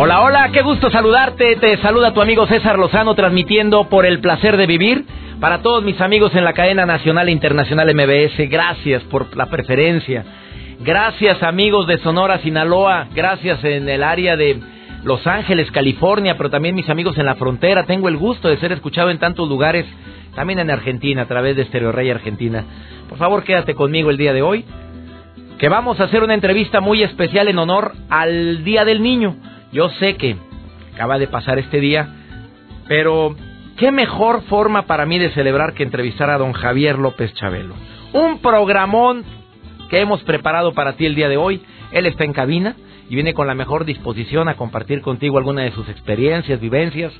Hola, hola, qué gusto saludarte. Te saluda tu amigo César Lozano transmitiendo por el placer de vivir. Para todos mis amigos en la cadena nacional e internacional MBS, gracias por la preferencia. Gracias amigos de Sonora, Sinaloa. Gracias en el área de Los Ángeles, California, pero también mis amigos en la frontera. Tengo el gusto de ser escuchado en tantos lugares, también en Argentina, a través de Stereo Rey Argentina. Por favor, quédate conmigo el día de hoy, que vamos a hacer una entrevista muy especial en honor al Día del Niño. Yo sé que acaba de pasar este día, pero qué mejor forma para mí de celebrar que entrevistar a don Javier López Chabelo. Un programón que hemos preparado para ti el día de hoy. Él está en cabina y viene con la mejor disposición a compartir contigo alguna de sus experiencias, vivencias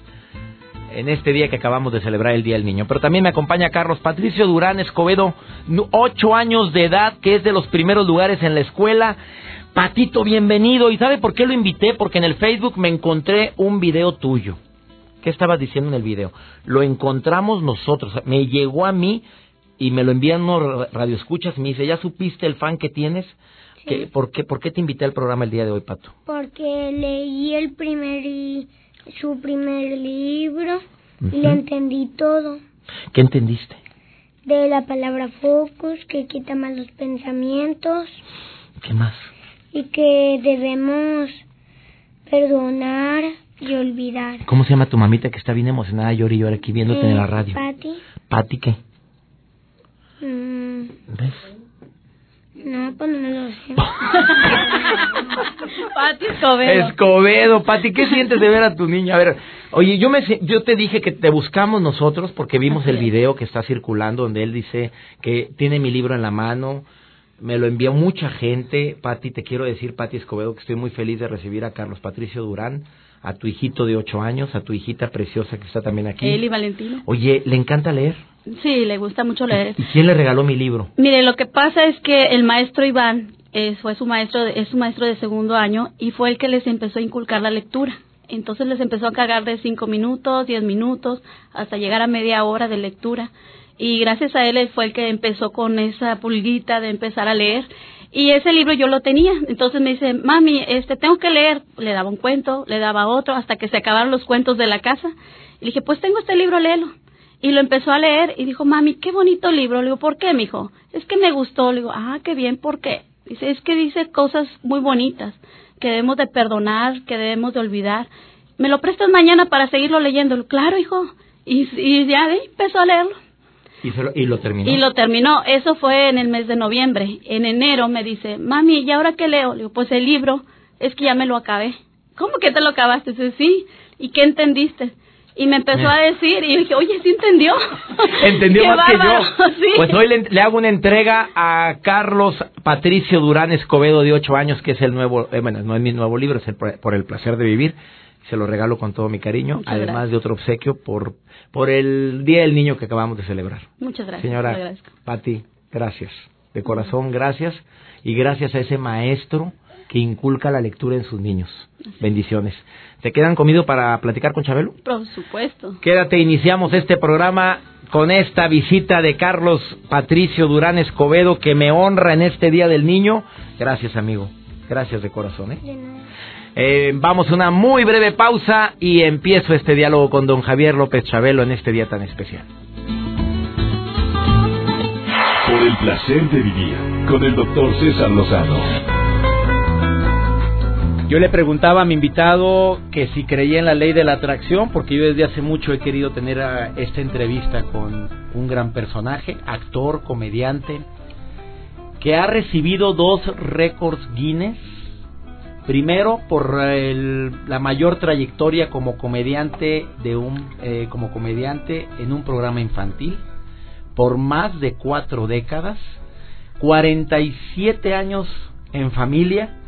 en este día que acabamos de celebrar el Día del Niño. Pero también me acompaña Carlos Patricio Durán Escobedo, ocho años de edad, que es de los primeros lugares en la escuela. Patito, bienvenido. ¿Y sabe por qué lo invité? Porque en el Facebook me encontré un video tuyo. ¿Qué estabas diciendo en el video? Lo encontramos nosotros. Me llegó a mí y me lo envían unos radioescuchas. Me dice, ¿ya supiste el fan que tienes? Sí. por, qué, ¿Por qué te invité al programa el día de hoy, Pato? Porque leí el primer su primer libro y le entendí todo. ¿Qué entendiste? De la palabra focus, que quita malos pensamientos ¿Qué más? Y que debemos perdonar y olvidar. ¿Cómo se llama tu mamita que está bien emocionada, llora y llora aquí viéndote en la radio? Pati, Pati, ¿qué? mm, ¿Ves? no, pues no lo sé. Pati Escobedo. Escobedo, Pati, ¿qué sientes de ver a tu niña? A ver, oye, yo me yo te dije que te buscamos nosotros porque vimos el video que está circulando donde él dice que tiene mi libro en la mano. Me lo envió mucha gente. Pati, te quiero decir, Pati Escobedo, que estoy muy feliz de recibir a Carlos Patricio Durán, a tu hijito de ocho años, a tu hijita preciosa que está también aquí. Él y Valentino. Oye, ¿le encanta leer? Sí, le gusta mucho leer. ¿Y quién le regaló mi libro? Mire, lo que pasa es que el maestro Iván eh, fue su maestro, es su maestro de segundo año y fue el que les empezó a inculcar la lectura. Entonces les empezó a cargar de cinco minutos, diez minutos, hasta llegar a media hora de lectura. Y gracias a él, fue el que empezó con esa pulguita de empezar a leer. Y ese libro yo lo tenía. Entonces me dice, mami, este, tengo que leer. Le daba un cuento, le daba otro, hasta que se acabaron los cuentos de la casa. Y le dije, pues tengo este libro, léelo. Y lo empezó a leer y dijo, mami, qué bonito libro. Le digo, ¿por qué, mijo? Es que me gustó. Le digo, ah, qué bien, ¿por qué? Dice, es que dice cosas muy bonitas, que debemos de perdonar, que debemos de olvidar. ¿Me lo prestas mañana para seguirlo leyendo? Claro, hijo. Y, ya empezó a leerlo. Y, se lo, y lo terminó. Y lo terminó. Eso fue en el mes de noviembre. En enero me dice, mami, ¿y ahora qué leo? Le digo, pues el libro, es que ya me lo acabé. ¿Cómo que te lo acabaste? Dice, sí. ¿Y qué entendiste? Y me empezó a decir, y dije, oye, ¿sí entendió? Entendió más que yo. sí. Pues hoy le, le hago una entrega a Carlos Patricio Durán Escobedo, de ocho años, que es el nuevo, eh, bueno, no es mi nuevo libro, es el por el placer de vivir. Se lo regalo con todo mi cariño, Muchas además gracias. de otro obsequio por, por el Día del Niño que acabamos de celebrar. Muchas gracias. te Señora. Pati, gracias. De corazón, gracias. Y gracias a ese maestro que inculca la lectura en sus niños. Bendiciones. ¿Se quedan conmigo para platicar con Chabelo? Por supuesto. Quédate, iniciamos este programa con esta visita de Carlos Patricio Durán Escobedo que me honra en este Día del Niño. Gracias, amigo. Gracias de corazón. ¿eh? De nada. Eh, vamos a una muy breve pausa y empiezo este diálogo con don Javier López Chabelo en este día tan especial. Por el placer de vivir con el doctor César Lozano. Yo le preguntaba a mi invitado que si creía en la ley de la atracción, porque yo desde hace mucho he querido tener esta entrevista con un gran personaje, actor, comediante, que ha recibido dos récords Guinness. Primero por la mayor trayectoria como comediante de un eh, como comediante en un programa infantil por más de cuatro décadas, 47 años en familia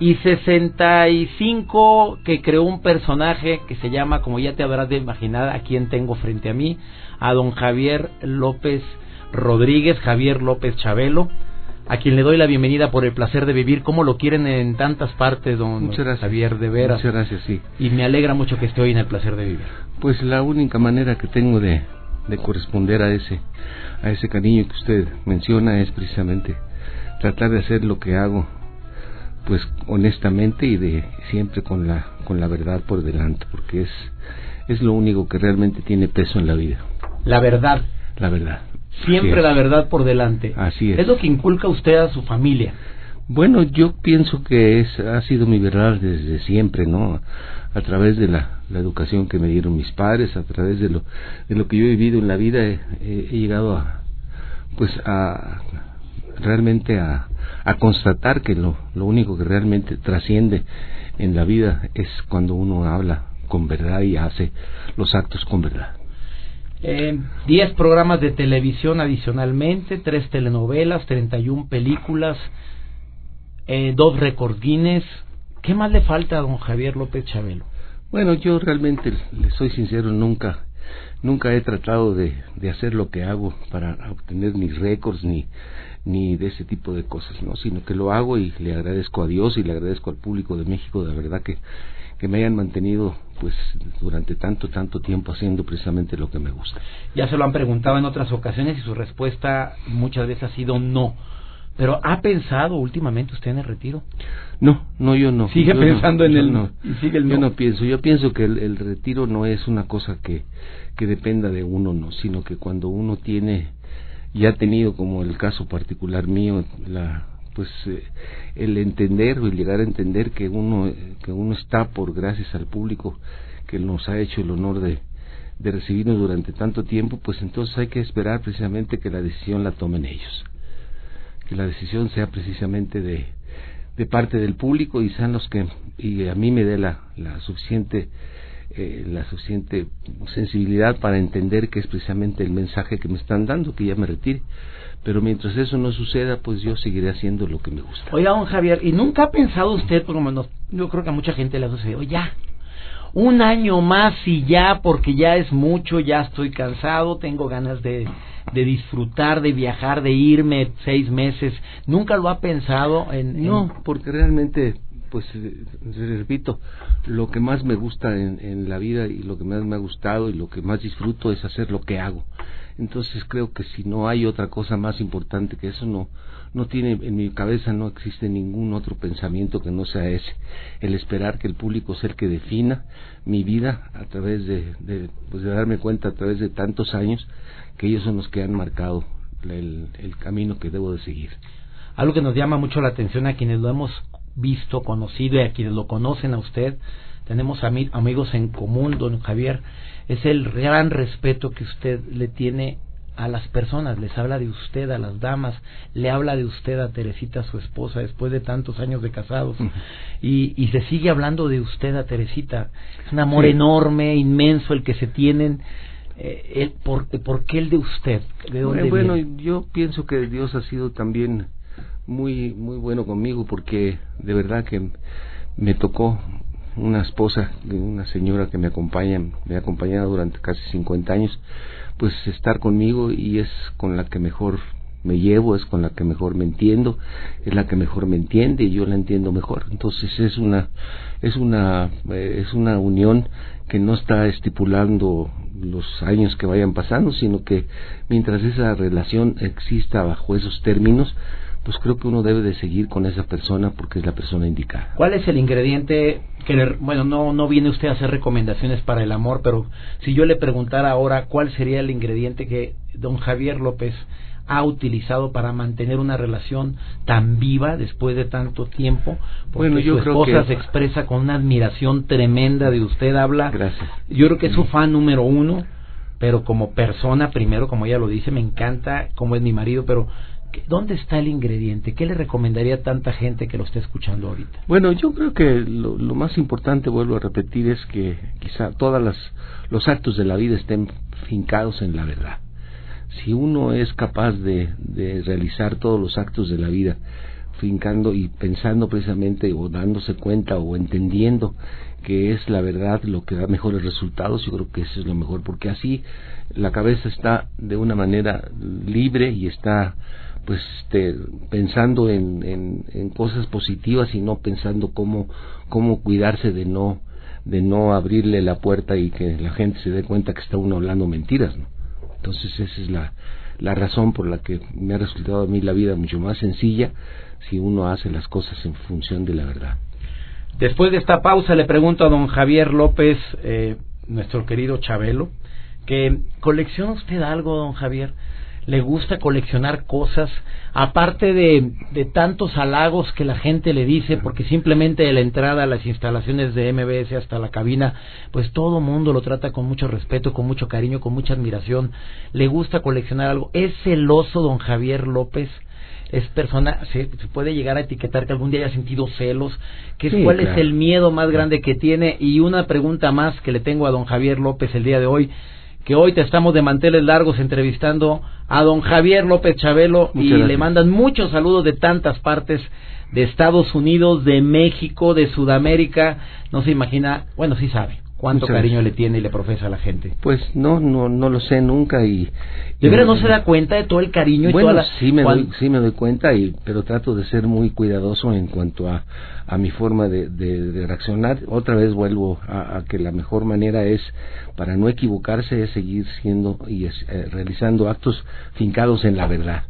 y 65 que creó un personaje que se llama, como ya te habrás de imaginar, a quien tengo frente a mí, a don Javier López Rodríguez, Javier López Chabelo, a quien le doy la bienvenida por el placer de vivir, como lo quieren en tantas partes, don Javier, de veras. Muchas gracias, sí. Y me alegra mucho que esté hoy en el placer de vivir. Pues la única manera que tengo de, de corresponder a ese, a ese cariño que usted menciona es precisamente tratar de hacer lo que hago pues honestamente y de siempre con la con la verdad por delante porque es es lo único que realmente tiene peso en la vida la verdad la verdad siempre la verdad por delante. Así es. Es lo que inculca usted a su familia. Bueno yo pienso que es ha sido mi verdad desde siempre no a través de la, la educación que me dieron mis padres a través de lo de lo que yo he vivido en la vida he, he llegado a pues a realmente a, a constatar que lo, lo único que realmente trasciende en la vida es cuando uno habla con verdad y hace los actos con verdad. Eh, diez programas de televisión adicionalmente, tres telenovelas, 31 películas, eh, dos récords Guinness. ¿Qué más le falta a don Javier López Chabelo? Bueno, yo realmente, le soy sincero, nunca nunca he tratado de, de hacer lo que hago para obtener mis récords ni ni de ese tipo de cosas, ¿no? Sino que lo hago y le agradezco a Dios y le agradezco al público de México, de verdad que, que me hayan mantenido pues durante tanto, tanto tiempo haciendo precisamente lo que me gusta. Ya se lo han preguntado en otras ocasiones y su respuesta muchas veces ha sido no. Pero ¿ha pensado últimamente usted en el retiro? No, no, yo no. Sigue yo pensando no, en el no. Y sigue el yo no. no pienso. Yo pienso que el, el retiro no es una cosa que, que dependa de uno, no, sino que cuando uno tiene y ha tenido como el caso particular mío la pues eh, el entender o el llegar a entender que uno que uno está por gracias al público que nos ha hecho el honor de de recibirnos durante tanto tiempo pues entonces hay que esperar precisamente que la decisión la tomen ellos. Que la decisión sea precisamente de de parte del público y sean los que y a mí me dé la la suficiente eh, la suficiente sensibilidad para entender que es precisamente el mensaje que me están dando, que ya me retire. Pero mientras eso no suceda, pues yo seguiré haciendo lo que me gusta. Oiga, don Javier, ¿y nunca ha pensado usted, por lo menos, yo creo que a mucha gente le ha sucedido, ya, un año más y ya, porque ya es mucho, ya estoy cansado, tengo ganas de, de disfrutar, de viajar, de irme seis meses. ¿Nunca lo ha pensado en...? en... No, porque realmente pues repito, lo que más me gusta en, en, la vida y lo que más me ha gustado y lo que más disfruto es hacer lo que hago. Entonces creo que si no hay otra cosa más importante que eso, no, no tiene, en mi cabeza no existe ningún otro pensamiento que no sea ese. El esperar que el público sea el que defina mi vida a través de, de, pues de darme cuenta a través de tantos años que ellos son los que han marcado el, el camino que debo de seguir. Algo que nos llama mucho la atención a quienes lo hemos visto, conocido y a quienes lo conocen a usted, tenemos ami amigos en común, don Javier, es el gran respeto que usted le tiene a las personas, les habla de usted a las damas, le habla de usted a Teresita, su esposa, después de tantos años de casados, y, y se sigue hablando de usted a Teresita. Es un amor sí. enorme, inmenso el que se tienen. Eh, el, por, ¿Por qué el de usted? ¿De dónde bueno, viene? yo pienso que Dios ha sido también muy muy bueno conmigo porque de verdad que me tocó una esposa, una señora que me acompaña, me ha acompañado durante casi 50 años, pues estar conmigo y es con la que mejor me llevo, es con la que mejor me entiendo, es la que mejor me entiende y yo la entiendo mejor. Entonces es una es una eh, es una unión que no está estipulando los años que vayan pasando, sino que mientras esa relación exista bajo esos términos, pues creo que uno debe de seguir con esa persona porque es la persona indicada. ¿Cuál es el ingrediente que le, bueno, no no viene usted a hacer recomendaciones para el amor, pero si yo le preguntara ahora cuál sería el ingrediente que don Javier López ha utilizado para mantener una relación tan viva después de tanto tiempo? Porque bueno, yo su creo esposa que se expresa con una admiración tremenda de usted, habla. Gracias. Yo creo que es su fan número uno, pero como persona, primero, como ella lo dice, me encanta como es mi marido, pero ¿Dónde está el ingrediente? ¿Qué le recomendaría a tanta gente que lo esté escuchando ahorita? Bueno, yo creo que lo, lo más importante, vuelvo a repetir, es que quizá todos los actos de la vida estén fincados en la verdad. Si uno es capaz de, de realizar todos los actos de la vida, fincando y pensando precisamente o dándose cuenta o entendiendo que es la verdad lo que da mejores resultados, yo creo que eso es lo mejor, porque así la cabeza está de una manera libre y está pues este, pensando en, en, en, cosas positivas y no pensando cómo, cómo cuidarse de no de no abrirle la puerta y que la gente se dé cuenta que está uno hablando mentiras, ¿no? Entonces esa es la, la razón por la que me ha resultado a mí la vida mucho más sencilla si uno hace las cosas en función de la verdad. Después de esta pausa le pregunto a don Javier López, eh, nuestro querido Chabelo, que colecciona usted algo, don Javier. ¿Le gusta coleccionar cosas? Aparte de, de tantos halagos que la gente le dice, porque simplemente de la entrada a las instalaciones de MBS hasta la cabina, pues todo mundo lo trata con mucho respeto, con mucho cariño, con mucha admiración. ¿Le gusta coleccionar algo? ¿Es celoso don Javier López? es persona, se, puede llegar a etiquetar que algún día haya sentido celos, que cuál es el miedo más grande que tiene y una pregunta más que le tengo a don Javier López el día de hoy, que hoy te estamos de manteles largos entrevistando a don Javier López Chabelo y le mandan muchos saludos de tantas partes de Estados Unidos, de México, de Sudamérica, no se imagina, bueno, sí sabe cuánto cariño le tiene y le profesa a la gente. Pues no, no, no lo sé nunca y... ¿De verdad no se da cuenta de todo el cariño y toda la... sí me, doy, sí me doy cuenta, y, pero trato de ser muy cuidadoso en cuanto a, a mi forma de, de, reaccionar. Otra vez vuelvo a, que la mejor manera es, para no equivocarse, es seguir siendo y eh, realizando actos fincados en la verdad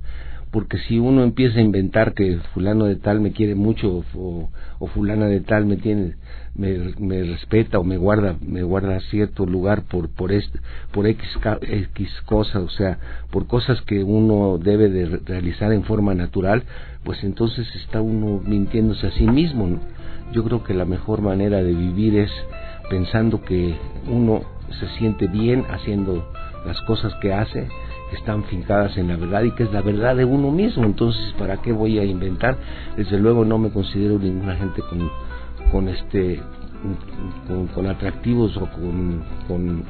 porque si uno empieza a inventar que fulano de tal me quiere mucho o, fulana de tal me tiene me, me, respeta o me guarda me guarda cierto lugar por por este, por x x cosas o sea por cosas que uno debe de realizar en forma natural pues entonces está uno mintiéndose a sí mismo ¿no? yo creo que la mejor manera de vivir es pensando que uno se siente bien haciendo las cosas que hace están fincadas en la verdad y que es la verdad de uno mismo. Entonces, ¿para qué voy a inventar? Desde luego no me considero ninguna gente con, con este con, atractivos o con,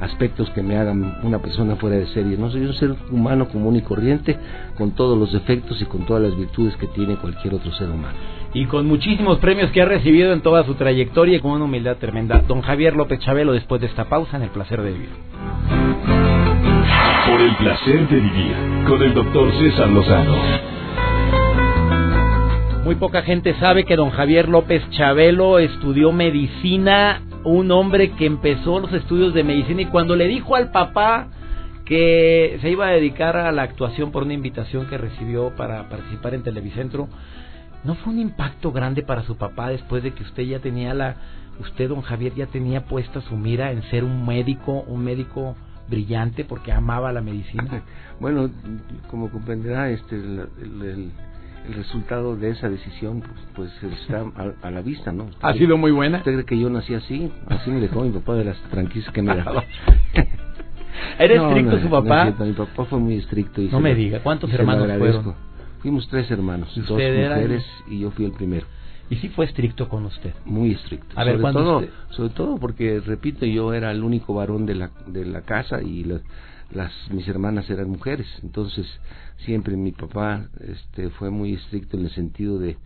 aspectos que me hagan una persona fuera de serie. No soy un ser humano común y corriente con todos los defectos y con todas las virtudes que tiene cualquier otro ser humano. Y con muchísimos premios que ha recibido en toda su trayectoria y con una humildad tremenda. Don Javier López Chabelo, después de esta pausa, en el placer de vivir. Por el placer de vivir con el doctor César Lozano. Muy poca gente sabe que don Javier López Chabelo estudió medicina, un hombre que empezó los estudios de medicina y cuando le dijo al papá que se iba a dedicar a la actuación por una invitación que recibió para participar en Televicentro, ¿no fue un impacto grande para su papá después de que usted ya tenía la, usted don Javier ya tenía puesta su mira en ser un médico, un médico brillante porque amaba la medicina. Bueno, como comprenderá, este, el, el, resultado de esa decisión pues, pues está a, la vista, ¿no? ¿Ha sido muy buena? ¿Usted cree que yo nací así? Así me dejó mi papá de las franquicias que me daba. ¿Era estricto su papá? mi papá fue muy estricto. Y no me diga, ¿cuántos hermanos fueron? Fuimos tres hermanos, dos mujeres y yo fui el primero. ¿Y si fue estricto con usted? Muy estricto. A ver, sobre, todo, sobre todo porque, repito, yo era el único varón de la, de la casa y las mis hermanas eran mujeres. Entonces, siempre mi papá este, fue muy estricto en el sentido de,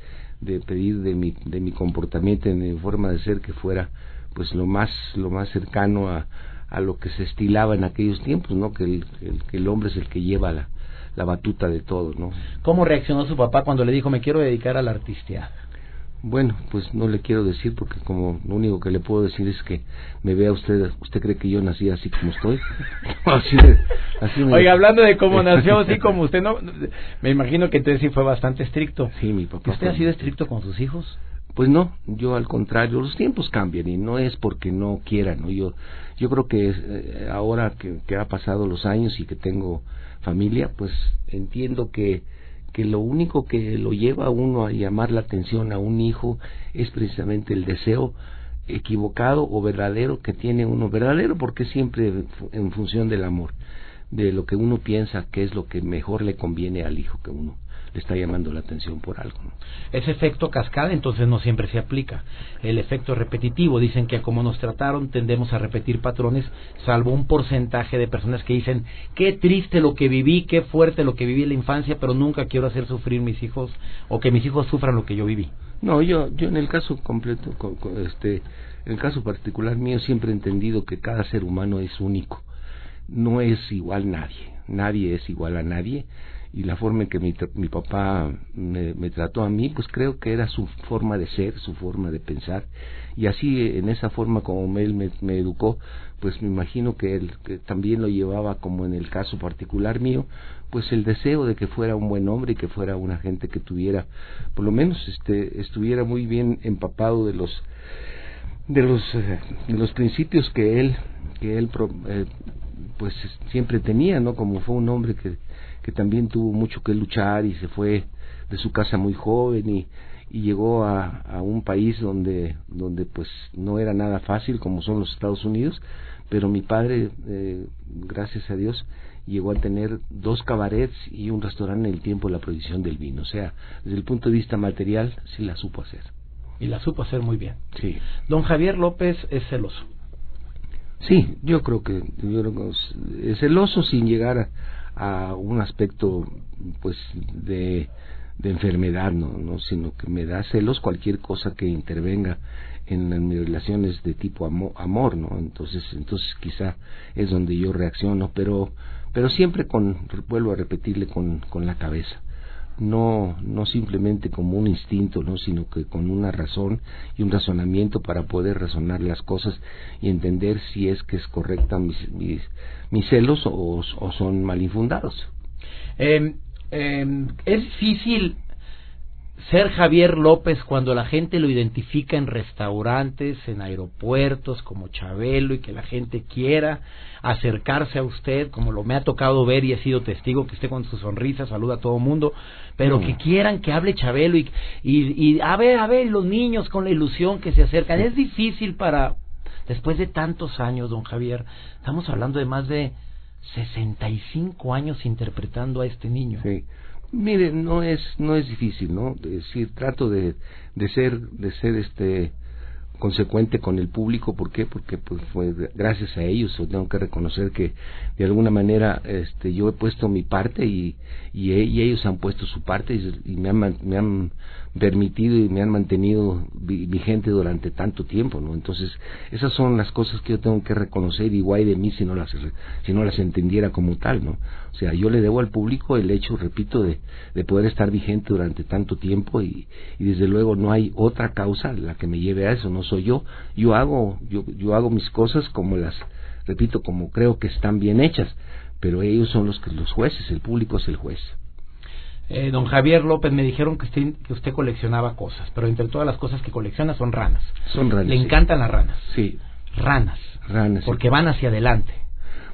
de pedir de mi, de mi comportamiento, de mi forma de ser, que fuera pues lo más, lo más cercano a, a lo que se estilaba en aquellos tiempos, ¿no? Que el, que el hombre es el que lleva la, la batuta de todo, ¿no? ¿Cómo reaccionó su papá cuando le dijo me quiero dedicar a la artistía? Bueno, pues no le quiero decir porque como lo único que le puedo decir es que me vea usted, usted cree que yo nací así como estoy. así así Oiga, hablando de cómo nació así como usted, no, me imagino que entonces sí fue bastante estricto. Sí, mi papá. ¿Usted ha sido estricto con sus hijos? Pues no, yo al contrario, los tiempos cambian y no es porque no quieran, ¿no? Yo, yo creo que eh, ahora que, que ha pasado los años y que tengo familia, pues entiendo que que lo único que lo lleva a uno a llamar la atención a un hijo es precisamente el deseo equivocado o verdadero que tiene uno, verdadero porque siempre en función del amor, de lo que uno piensa que es lo que mejor le conviene al hijo que uno le está llamando la atención por algo. Ese efecto cascada entonces no siempre se aplica. El efecto repetitivo, dicen que como nos trataron tendemos a repetir patrones, salvo un porcentaje de personas que dicen, qué triste lo que viví, qué fuerte lo que viví en la infancia, pero nunca quiero hacer sufrir mis hijos o que mis hijos sufran lo que yo viví. No, yo, yo en el caso completo, este, en el caso particular mío siempre he entendido que cada ser humano es único. No es igual nadie. Nadie es igual a nadie. Y la forma en que mi, mi papá me, trató a mí, pues creo que era su forma de ser, su forma de pensar. Y así, en esa forma como él me, me educó, pues me imagino que él que también lo llevaba como en el caso particular mío, pues el deseo de que fuera un buen hombre y que fuera una gente que tuviera, por lo menos este, estuviera muy bien empapado de los de los eh, de los principios que él que él eh, pues siempre tenía no como fue un hombre que que también tuvo mucho que luchar y se fue de su casa muy joven y, y llegó a, a un país donde donde pues no era nada fácil como son los Estados Unidos pero mi padre eh, gracias a Dios llegó a tener dos cabarets y un restaurante en el tiempo de la prohibición del vino o sea desde el punto de vista material sí la supo hacer y la supo hacer muy bien. Sí. Don Javier López es celoso. Sí, yo creo que, yo creo que es celoso sin llegar a, un aspecto pues de, enfermedad, ¿no? no sino que me da celos cualquier cosa que intervenga en, en mis relaciones de tipo amor, amor, ¿no? Entonces, entonces quizá es donde yo reacciono, pero pero siempre con vuelvo a repetirle con con la cabeza no no simplemente como un instinto no sino que con una razón y un razonamiento para poder razonar las cosas y entender si es que es correcta mis mis, celos o, o, son mal infundados eh, eh, es difícil ser Javier López cuando la gente lo identifica en restaurantes, en aeropuertos como Chabelo y que la gente quiera acercarse a usted, como lo me ha tocado ver y he sido testigo que esté con su sonrisa, saluda a todo mundo, pero que quieran que hable Chabelo y, y, y a ver, a ver, los niños con la ilusión que se acercan. Es difícil para, después de tantos años, don Javier, estamos hablando de más de 65 años interpretando a este niño. Sí. Mire, no es no es difícil, ¿no? Es decir, trato de, de ser de ser este consecuente con el público, ¿por qué? Porque pues fue gracias a ellos, tengo que reconocer que de alguna manera este yo he puesto mi parte y y, y ellos han puesto su parte y, y me han me han permitido y me han mantenido vigente durante tanto tiempo, ¿no? Entonces, esas son las cosas que yo tengo que reconocer y guay de mí si no las si no las entendiera como tal, ¿no? O sea, yo le debo al público el hecho, repito, de, de poder estar vigente durante tanto tiempo y, y desde luego no hay otra causa la que me lleve a eso, no soy yo. Yo hago yo yo hago mis cosas como las repito, como creo que están bien hechas, pero ellos son los que los jueces, el público es el juez. Eh, don Javier López, me dijeron que usted, que usted coleccionaba cosas, pero entre todas las cosas que colecciona son ranas. Son ranas. Le encantan las ranas. Sí. Ranas. Ranas. Porque van hacia adelante.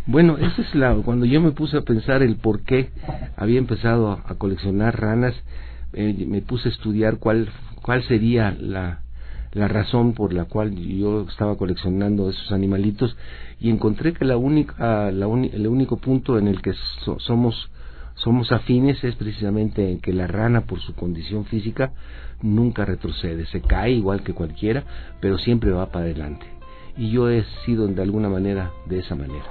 Bueno, esa es la. Cuando yo me puse a pensar el por qué había empezado a, a coleccionar ranas, eh, me puse a estudiar cuál, cuál sería la, la razón por la cual yo estaba coleccionando esos animalitos y encontré que la única, la un, el único punto en el que so, somos somos afines es precisamente en que la rana por su condición física nunca retrocede, se cae igual que cualquiera, pero siempre va para adelante. Y yo he sido de alguna manera de esa manera.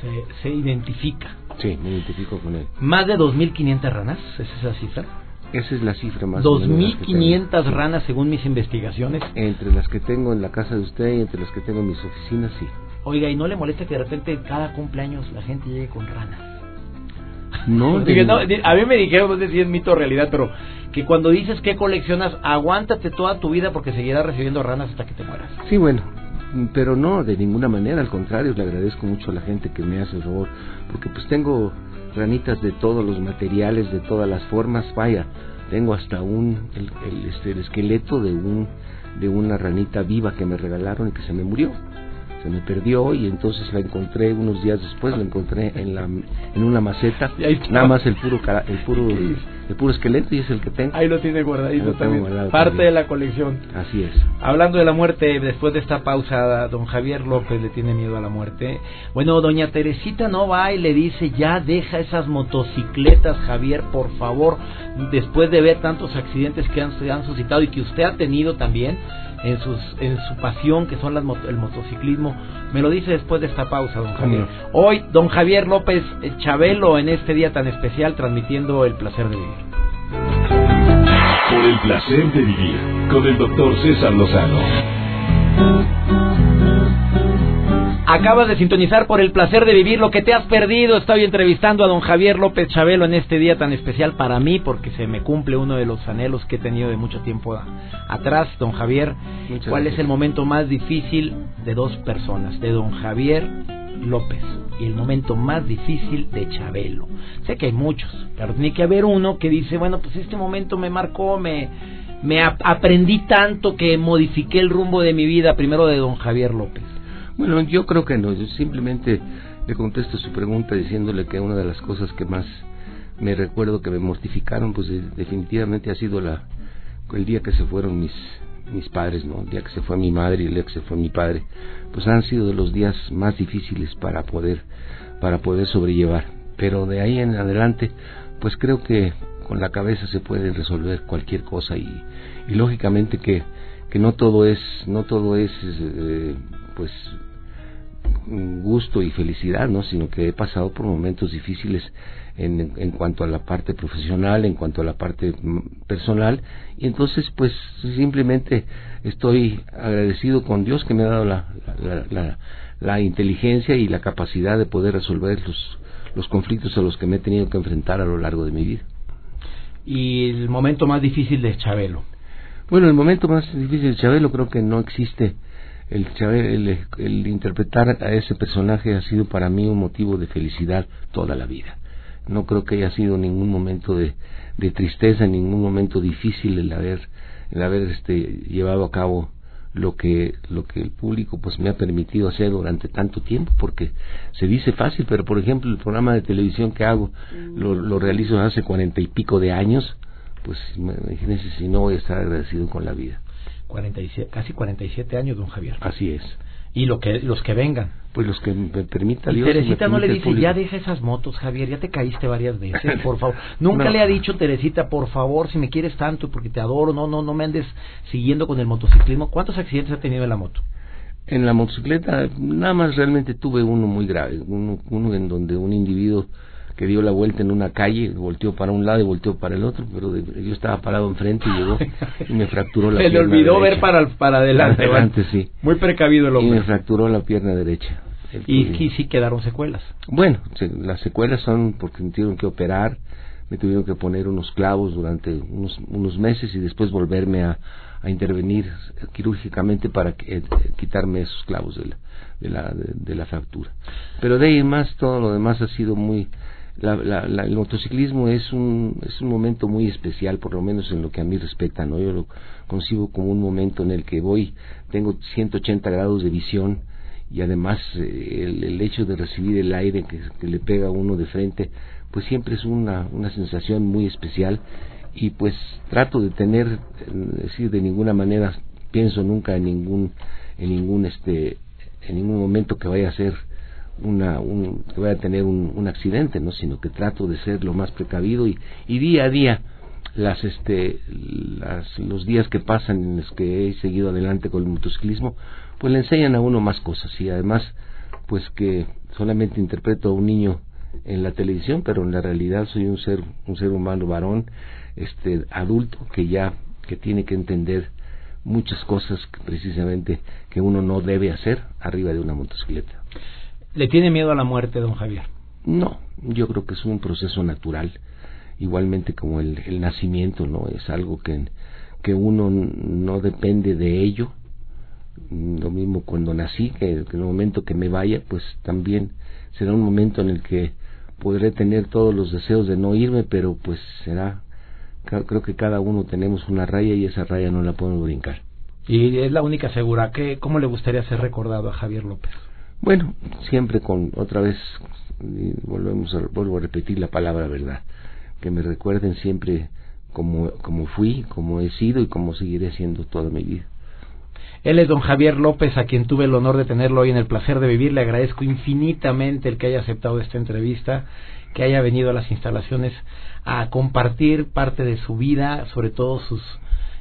Se, se identifica. Sí, me identifico con él. ¿Más de 2.500 ranas? ¿Es esa cifra? Esa es la cifra más 2.500 ranas según mis investigaciones. Entre las que tengo en la casa de usted y entre las que tengo en mis oficinas, sí. Oiga, ¿y no le molesta que de repente cada cumpleaños la gente llegue con ranas? No, a mí me dijeron, no sé si es mito o realidad, pero que cuando dices que coleccionas, aguántate toda tu vida porque seguirás recibiendo ranas hasta que te mueras. Sí, bueno, pero no, de ninguna manera, al contrario, le agradezco mucho a la gente que me hace el favor, porque pues tengo ranitas de todos los materiales, de todas las formas, vaya, tengo hasta un, el, el, este, el esqueleto de un de una ranita viva que me regalaron y que se me murió. Se me perdió y entonces la encontré unos días después la encontré en la en una maceta. Nada más el puro el puro de puro esqueleto y es el que tengo. Ahí lo tiene guardadito también. Parte de la colección. Así es. Hablando de la muerte, después de esta pausa, don Javier López le tiene miedo a la muerte. Bueno, doña Teresita no va y le dice, ya deja esas motocicletas, Javier, por favor. Después de ver tantos accidentes que han, se han suscitado y que usted ha tenido también en, sus, en su pasión, que son las, el motociclismo. Me lo dice después de esta pausa, don Javier. Hoy, don Javier López Chabelo, en este día tan especial, transmitiendo el placer de vivir. Por el placer de vivir, con el doctor César Lozano. Acabas de sintonizar por el placer de vivir lo que te has perdido. Estoy entrevistando a don Javier López Chabelo en este día tan especial para mí porque se me cumple uno de los anhelos que he tenido de mucho tiempo atrás. Don Javier, ¿cuál es el momento más difícil de dos personas? De don Javier López y el momento más difícil de Chabelo. Sé que hay muchos, pero tiene que haber uno que dice, bueno, pues este momento me marcó, me, me aprendí tanto que modifiqué el rumbo de mi vida, primero de don Javier López. Bueno, yo creo que no. Yo simplemente le contesto su pregunta diciéndole que una de las cosas que más me recuerdo que me mortificaron, pues definitivamente ha sido la el día que se fueron mis mis padres, ¿no? El día que se fue mi madre y el día que se fue mi padre, pues han sido de los días más difíciles para poder para poder sobrellevar. Pero de ahí en adelante, pues creo que con la cabeza se puede resolver cualquier cosa y, y lógicamente que que no todo es no todo es eh, pues gusto y felicidad, ¿no? Sino que he pasado por momentos difíciles en, en cuanto a la parte profesional, en cuanto a la parte personal, y entonces pues simplemente estoy agradecido con Dios que me ha dado la, la, la, inteligencia y la capacidad de poder resolver los, los conflictos a los que me he tenido que enfrentar a lo largo de mi vida. ¿Y el momento más difícil de Chabelo? Bueno, el momento más difícil de Chabelo creo que no existe el, el, el, interpretar a ese personaje ha sido para mí un motivo de felicidad toda la vida. No creo que haya sido ningún momento de, de tristeza, ningún momento difícil el haber, el haber este, llevado a cabo lo que lo que el público pues me ha permitido hacer durante tanto tiempo porque se dice fácil pero por ejemplo el programa de televisión que hago lo, lo realizo hace cuarenta y pico de años pues imagínense si no voy a estar agradecido con la vida 47, casi 47 años, don Javier. Así es. Y lo que, los que vengan. Pues los que me permita Dios. Teresita no le dice, ya deja esas motos, Javier, ya te caíste varias veces, por favor. Nunca le ha dicho Teresita, por favor, si me quieres tanto, porque te adoro, no, no, no me andes siguiendo con el motociclismo. ¿Cuántos accidentes ha tenido en la moto? En la motocicleta, nada más realmente tuve uno muy grave, uno, uno en donde un individuo que dio la vuelta en una calle, volteó para un lado y volteó para el otro, pero yo estaba parado enfrente y llegó y me fracturó la pierna Se le olvidó ver para, para adelante. adelante, sí. Muy precavido el hombre. Y me fracturó la pierna derecha. y, aquí sí quedaron secuelas. Bueno, las secuelas son porque me tuvieron que operar, me tuvieron que poner unos clavos durante unos, unos meses y después volverme a, a intervenir quirúrgicamente para eh, quitarme esos clavos de la, de la, de la fractura. Pero de ahí más todo lo demás ha sido muy la, la, el motociclismo es un, es un momento muy especial, por lo menos en lo que a mí respecta, ¿no? Yo lo concibo como un momento en el que voy, tengo 180 grados de visión y además eh, el, el, hecho de recibir el aire que, que, le pega a uno de frente, pues siempre es una, una sensación muy especial y pues trato de tener, eh, decir, de ninguna manera pienso nunca en ningún, en ningún este, en ningún momento que vaya a ser una, un, que vaya a tener un, un, accidente, ¿no? sino que trato de ser lo más precavido y, día a día las este los días que pasan en los que he seguido adelante con el motociclismo pues le enseñan a uno más cosas y además pues que solamente interpreto a un niño en la televisión pero en la realidad soy un ser un ser humano varón este adulto que ya que tiene que entender muchas cosas precisamente que uno no debe hacer arriba de una motocicleta ¿Le tiene miedo a la muerte, don Javier? No, yo creo que es un proceso natural, igualmente como el, el nacimiento, ¿no? Es algo que, que uno no depende de ello. Lo mismo cuando nací, que, en el momento que me vaya, pues también será un momento en el que podré tener todos los deseos de no irme, pero pues será, creo que cada uno tenemos una raya y esa raya no la podemos brincar. Y es la única segura. ¿Qué, ¿Cómo le gustaría ser recordado a Javier López? Bueno, siempre con otra vez volvemos a, vuelvo a repetir la palabra verdad. que me recuerden siempre como, como fui, como he sido y como seguiré siendo toda mi vida. Él es don Javier López, a quien tuve el honor de tenerlo hoy en el placer de vivir. Le agradezco infinitamente el que haya aceptado esta entrevista, que haya venido a las instalaciones a compartir parte de su vida, sobre todo sus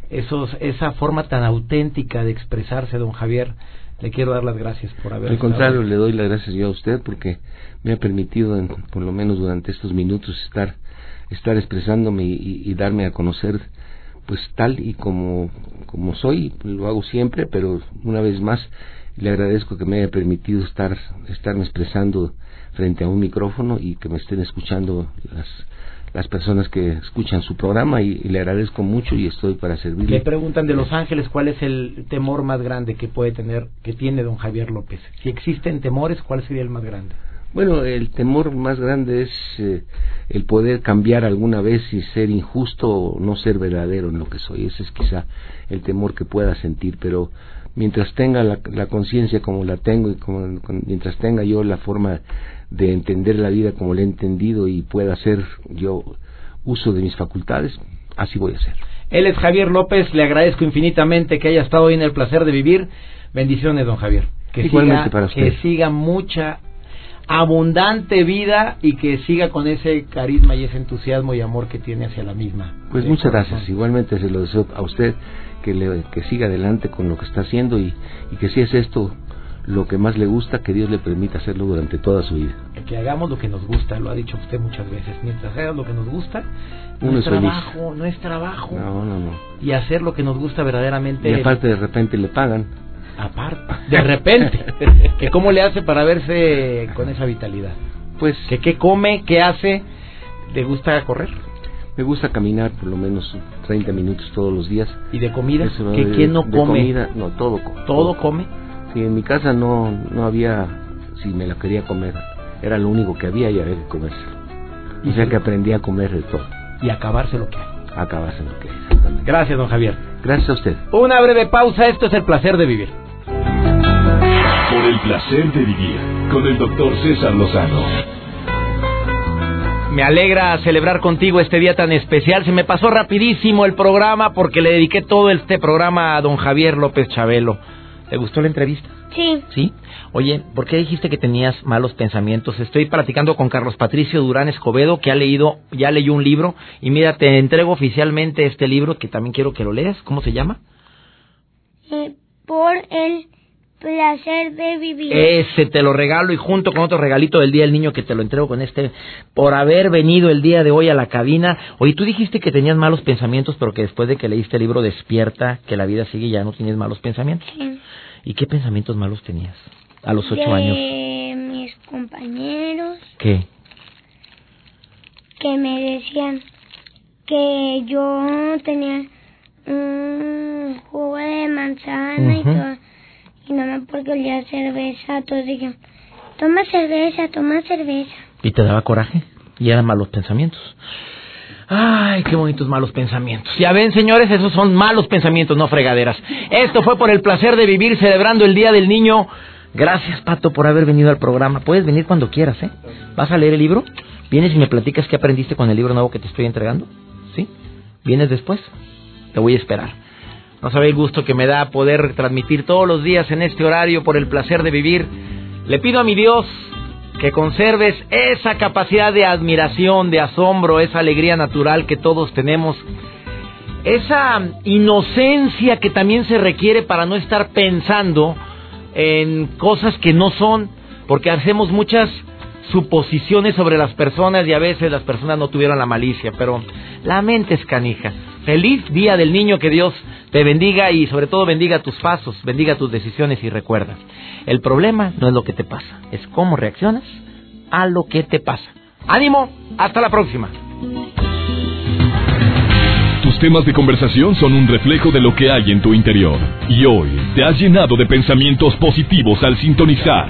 esos esa forma tan auténtica de expresarse, don Javier. Le quiero dar las gracias por haber. Al contrario, le doy las gracias yo a usted porque me ha permitido, por lo menos durante estos minutos, estar estar expresándome y darme a conocer pues tal y como, como soy, lo hago siempre, pero una vez más le agradezco que me haya permitido estar, estarme expresando frente a un micrófono y que me estén escuchando las, las personas que escuchan su programa y, le agradezco mucho y estoy para servirle. Le preguntan de Los Ángeles cuál es el temor más grande que puede tener, que tiene don Javier López. Si existen temores, ¿cuál sería el más grande? Bueno, el temor más grande es eh, el poder cambiar alguna vez y ser injusto o no ser verdadero en lo que soy. Ese es quizá el temor que pueda sentir, pero mientras tenga la, conciencia como la tengo y como, mientras tenga yo la forma de entender la vida como la he entendido y pueda hacer yo uso de mis facultades, así voy a ser. Él es Javier López, le agradezco infinitamente que haya estado hoy en el placer de vivir. Bendiciones, don Javier. Que Igualmente para usted. Que siga mucha abundante vida y que siga con ese carisma y ese entusiasmo y amor que tiene hacia la misma. Pues muchas gracias. Igualmente se lo deseo a usted que, le, que siga adelante con lo que está haciendo y, y que si es esto lo que más le gusta, que Dios le permita hacerlo durante toda su vida. Que hagamos lo que nos gusta, lo ha dicho usted muchas veces. Mientras hagas lo que nos gusta, no es, trabajo, no es trabajo. No, no, no. Y hacer lo que nos gusta verdaderamente. Y aparte de repente le pagan aparte, de repente, que cómo le hace para verse con esa vitalidad. Pues que qué come, qué hace, ¿le gusta correr? Me gusta caminar por lo menos 30 minutos todos los días. ¿Y de comida? ¿Que ¿Quién no come? comida, no, todo, todo. come? Sí, en mi casa no, no había, si me la quería comer, era lo único que había y había que comérselo. O sea que aprendí a comer de todo. Y acabarse lo que hay. Acabarse lo que hay, Gracias, don Javier. Gracias a usted. Una breve pausa, esto es el placer de vivir. Por el placer de vivir con el doctor César Lozano. Me alegra celebrar contigo este día tan especial. Se me pasó rapidísimo el programa porque le dediqué todo este programa a don Javier López Chabelo. ¿Te gustó la entrevista? Sí. ¿Sí? Oye, ¿por qué dijiste que tenías malos pensamientos? Estoy platicando con Carlos Patricio Durán Escobedo, que ha leído, ya leyó un libro. Y mira, te entrego oficialmente este libro que también quiero que lo leas. ¿Cómo se llama? Eh, por el placer de vivir. Ese te lo regalo y junto con otro regalito del Día del Niño que te lo entrego con este, por haber venido el día de hoy a la cabina. Oye, tú dijiste que tenías malos pensamientos, pero que después de que leíste el libro despierta, que la vida sigue y ya no tienes malos pensamientos. ¿Y qué pensamientos malos tenías a los ocho años? De mis compañeros. ¿Qué? Que me decían que yo tenía un jugo de manzana y todo y porque cerveza, todos dijeron, toma cerveza, toma cerveza. ¿Y te daba coraje? Y eran malos pensamientos. Ay, qué bonitos malos pensamientos. Ya ven, señores, esos son malos pensamientos, no fregaderas. Esto fue por el placer de vivir celebrando el Día del Niño. Gracias, Pato, por haber venido al programa. Puedes venir cuando quieras, ¿eh? ¿Vas a leer el libro? ¿Vienes y me platicas qué aprendiste con el libro nuevo que te estoy entregando? ¿Sí? ¿Vienes después? Te voy a esperar. No sabe el gusto que me da poder transmitir todos los días en este horario por el placer de vivir. Le pido a mi Dios que conserves esa capacidad de admiración, de asombro, esa alegría natural que todos tenemos, esa inocencia que también se requiere para no estar pensando en cosas que no son, porque hacemos muchas suposiciones sobre las personas y a veces las personas no tuvieron la malicia, pero la mente es canija. Feliz Día del Niño, que Dios te bendiga y sobre todo bendiga tus pasos, bendiga tus decisiones y recuerda, el problema no es lo que te pasa, es cómo reaccionas a lo que te pasa. Ánimo, hasta la próxima. Tus temas de conversación son un reflejo de lo que hay en tu interior y hoy te has llenado de pensamientos positivos al sintonizar